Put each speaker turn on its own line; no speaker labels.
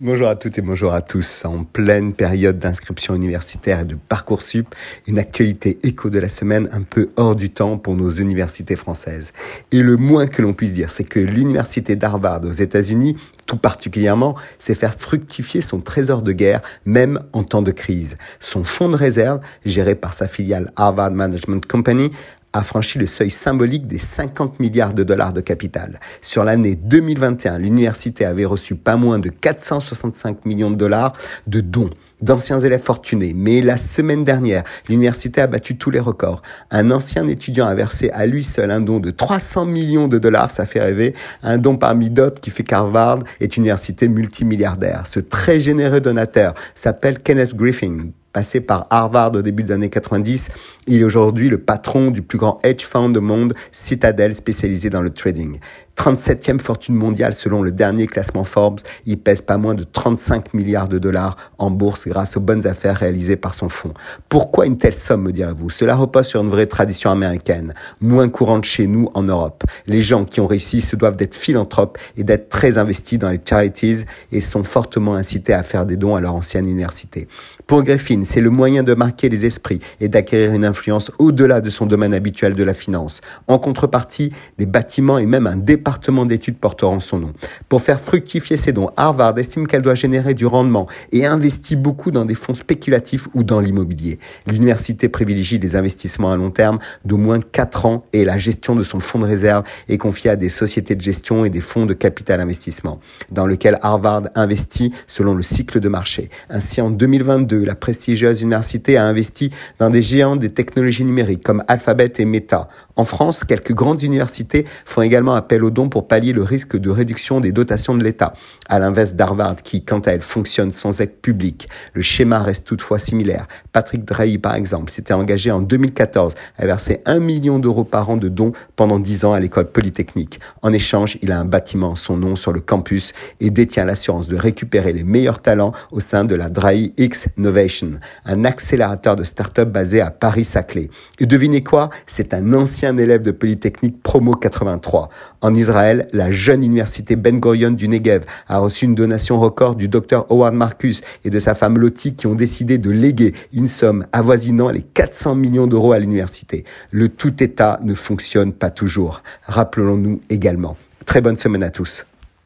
Bonjour à toutes et bonjour à tous. En pleine période d'inscription universitaire et de parcours sup, une actualité écho de la semaine un peu hors du temps pour nos universités françaises. Et le moins que l'on puisse dire, c'est que l'université d'Harvard aux États-Unis tout particulièrement, c'est faire fructifier son trésor de guerre, même en temps de crise. Son fonds de réserve, géré par sa filiale Harvard Management Company, a franchi le seuil symbolique des 50 milliards de dollars de capital. Sur l'année 2021, l'université avait reçu pas moins de 465 millions de dollars de dons d'anciens élèves fortunés. Mais la semaine dernière, l'université a battu tous les records. Un ancien étudiant a versé à lui seul un don de 300 millions de dollars, ça fait rêver. Un don parmi d'autres qui fait qu'Harvard est une université multimilliardaire. Ce très généreux donateur s'appelle Kenneth Griffin, Passé par Harvard au début des années 90, il est aujourd'hui le patron du plus grand hedge fund au monde, Citadel, spécialisé dans le trading. 37e fortune mondiale selon le dernier classement Forbes, il pèse pas moins de 35 milliards de dollars en bourse grâce aux bonnes affaires réalisées par son fonds. Pourquoi une telle somme, me direz-vous? Cela repose sur une vraie tradition américaine, moins courante chez nous en Europe. Les gens qui ont réussi se doivent d'être philanthropes et d'être très investis dans les charities et sont fortement incités à faire des dons à leur ancienne université. Pour Griffin, c'est le moyen de marquer les esprits et d'acquérir une influence au-delà de son domaine habituel de la finance. En contrepartie, des bâtiments et même un département d'études porteront son nom. Pour faire fructifier ces dons, Harvard estime qu'elle doit générer du rendement et investit beaucoup dans des fonds spéculatifs ou dans l'immobilier. L'université privilégie les investissements à long terme d'au moins 4 ans et la gestion de son fonds de réserve est confiée à des sociétés de gestion et des fonds de capital investissement, dans lequel Harvard investit selon le cycle de marché. Ainsi, en 2022, la prestigieuse université a investi dans des géants des technologies numériques comme Alphabet et Meta. En France, quelques grandes universités font également appel aux pour pallier le risque de réduction des dotations de l'État. À l'inverse d'Harvard, qui, quant à elle, fonctionne sans aide publique. Le schéma reste toutefois similaire. Patrick Drahi, par exemple, s'était engagé en 2014 à verser un million d'euros par an de dons pendant 10 ans à l'école polytechnique. En échange, il a un bâtiment son nom sur le campus et détient l'assurance de récupérer les meilleurs talents au sein de la Drahi X Innovation, un accélérateur de start-up basé à Paris-Saclay. Et devinez quoi? C'est un ancien élève de Polytechnique Promo 83. En Israël, la jeune université Ben Gurion du Negev a reçu une donation record du docteur Howard Marcus et de sa femme Lottie qui ont décidé de léguer une somme avoisinant les 400 millions d'euros à l'université. Le tout État ne fonctionne pas toujours. Rappelons-nous également. Très bonne semaine à tous.